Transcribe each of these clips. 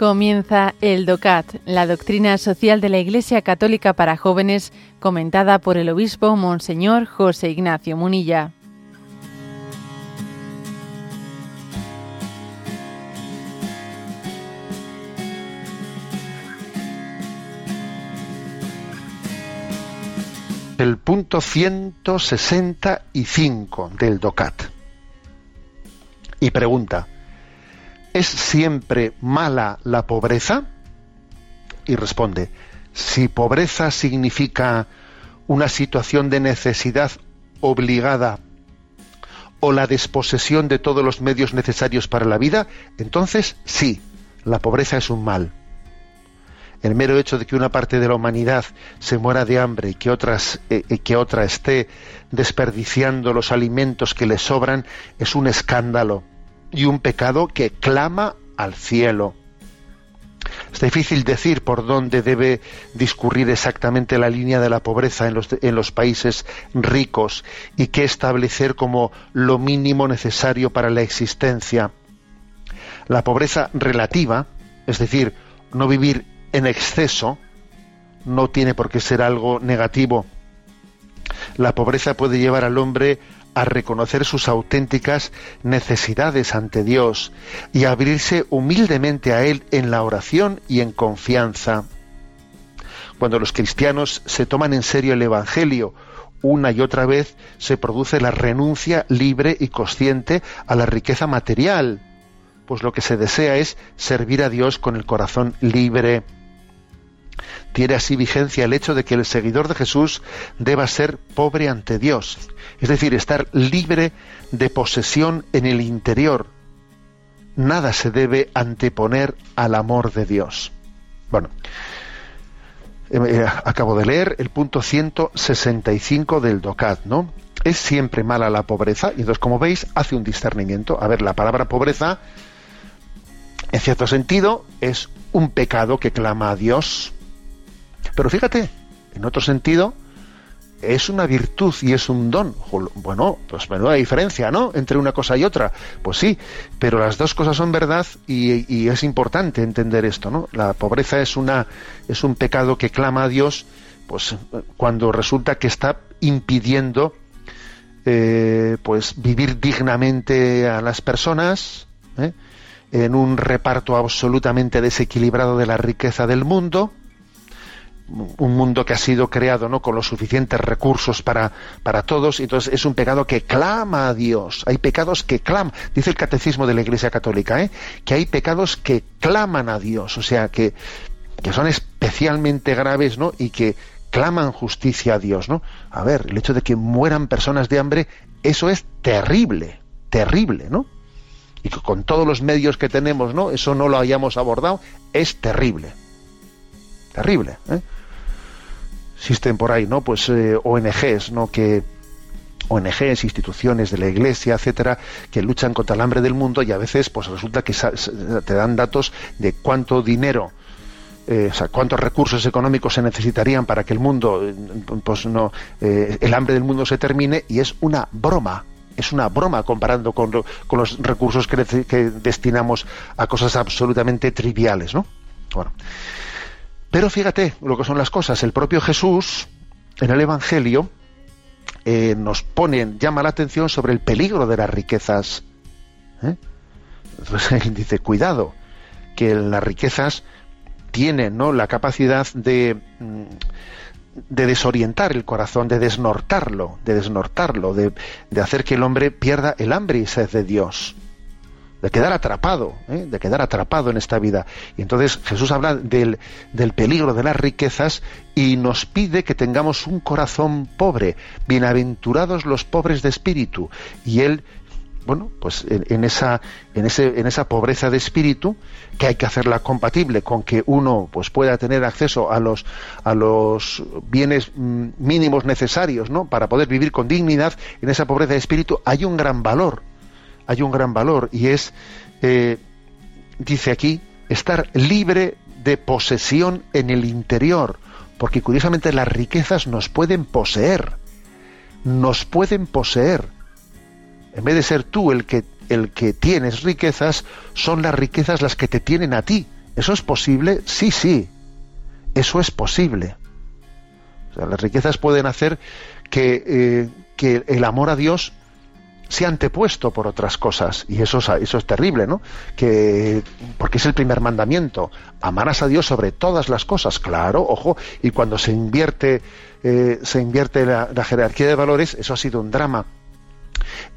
Comienza el DOCAT, la doctrina social de la Iglesia Católica para jóvenes, comentada por el obispo Monseñor José Ignacio Munilla. El punto 165 del DOCAT. Y pregunta, ¿Es siempre mala la pobreza? Y responde, si pobreza significa una situación de necesidad obligada o la desposesión de todos los medios necesarios para la vida, entonces sí, la pobreza es un mal. El mero hecho de que una parte de la humanidad se muera de hambre y que, otras, eh, que otra esté desperdiciando los alimentos que le sobran es un escándalo y un pecado que clama al cielo. Es difícil decir por dónde debe discurrir exactamente la línea de la pobreza en los, en los, países ricos y qué establecer como lo mínimo necesario para la existencia. La pobreza relativa, es decir, no vivir en exceso, no tiene por qué ser algo negativo. La pobreza puede llevar al hombre a reconocer sus auténticas necesidades ante Dios y a abrirse humildemente a Él en la oración y en confianza. Cuando los cristianos se toman en serio el Evangelio, una y otra vez se produce la renuncia libre y consciente a la riqueza material, pues lo que se desea es servir a Dios con el corazón libre. Tiene así vigencia el hecho de que el seguidor de Jesús deba ser pobre ante Dios, es decir, estar libre de posesión en el interior. Nada se debe anteponer al amor de Dios. Bueno, eh, eh, acabo de leer el punto 165 del DOCAT, ¿no? Es siempre mala la pobreza, y entonces, como veis, hace un discernimiento. A ver, la palabra pobreza, en cierto sentido, es un pecado que clama a Dios. Pero fíjate, en otro sentido, es una virtud y es un don. Bueno, pues menuda diferencia, ¿no? Entre una cosa y otra. Pues sí, pero las dos cosas son verdad y, es importante entender esto, ¿no? La pobreza es una es un pecado que clama a Dios, pues cuando resulta que está impidiendo eh, pues vivir dignamente a las personas, ¿eh? en un reparto absolutamente desequilibrado de la riqueza del mundo, un mundo que ha sido creado no con los suficientes recursos para, para todos, entonces es un pecado que clama a Dios. Hay pecados que claman, dice el catecismo de la Iglesia Católica, ¿eh? que hay pecados que claman a Dios, o sea, que, que son especialmente graves ¿no? y que claman justicia a Dios. ¿no? A ver, el hecho de que mueran personas de hambre, eso es terrible, terrible, ¿no? Y que con todos los medios que tenemos, ¿no? Eso no lo hayamos abordado, es terrible. Terrible. ¿eh? Existen por ahí, ¿no? Pues eh, ONGs, ¿no? Que ONGs, instituciones de la Iglesia, etcétera, que luchan contra el hambre del mundo y a veces, pues resulta que te dan datos de cuánto dinero eh, o sea, cuántos recursos económicos se necesitarían para que el mundo, eh, pues no, el hambre del mundo se termine y es una broma, es una broma comparando con, con los recursos que, que, destinamos a cosas absolutamente triviales, ¿no? Bueno, pero fíjate lo que son las cosas. El propio Jesús, en el Evangelio, eh, nos pone, llama la atención sobre el peligro de las riquezas. ¿eh? Entonces dice, cuidado, que las riquezas tienen ¿no? la capacidad de, mm, de desorientar el corazón, de desnortarlo, de desnortarlo, de, de hacer que el hombre pierda el hambre y sed de Dios de quedar atrapado, ¿eh? de quedar atrapado en esta vida. Y entonces Jesús habla del, del, peligro de las riquezas y nos pide que tengamos un corazón pobre, bienaventurados los pobres de espíritu. Y él, bueno, pues en, esa, en, ese, en esa pobreza de espíritu, que hay que hacerla compatible con que uno pues pueda tener acceso a los, a los bienes mm, mínimos necesarios, ¿no? Para poder vivir con dignidad, en esa pobreza de espíritu hay un gran valor hay un gran valor y es, eh, dice aquí, estar libre de posesión en el interior, porque curiosamente las riquezas nos pueden poseer, nos pueden poseer. En vez de ser tú el que, el que tienes riquezas, son las riquezas las que te tienen a ti ¿Eso es posible? Sí, sí. Eso es posible. las riquezas pueden hacer que, eh, que el amor a Dios se ha antepuesto por otras cosas y eso, eso es terrible, ¿no? Que porque es el primer mandamiento, amarás a Dios sobre todas las cosas, claro, ojo, y cuando se invierte eh, se invierte la, jerarquía de valores, eso ha sido un drama.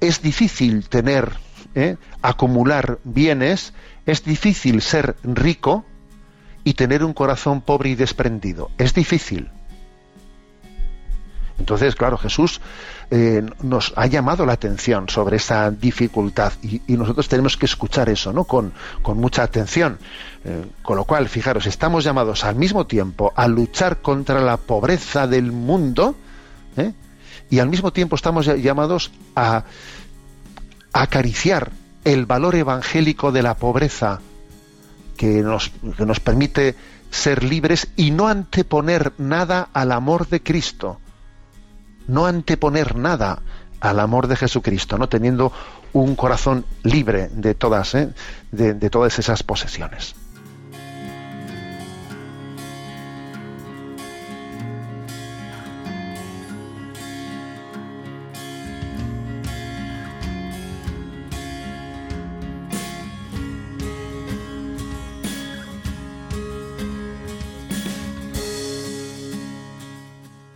Es difícil tener, ¿eh? acumular bienes, es difícil ser rico y tener un corazón pobre y desprendido. Es difícil. Entonces, claro, Jesús eh, nos ha llamado la atención sobre esa dificultad y, nosotros tenemos que escuchar eso, ¿no? Con, mucha atención. Eh, con lo cual, fijaros, estamos llamados al mismo tiempo a luchar contra la pobreza del mundo ¿eh? y al mismo tiempo estamos llamados a, acariciar el valor evangélico de la pobreza que nos permite ser libres y no anteponer nada al amor de Cristo no anteponer nada al amor de Jesucristo, no teniendo un corazón libre de todas, ¿eh? de todas esas posesiones.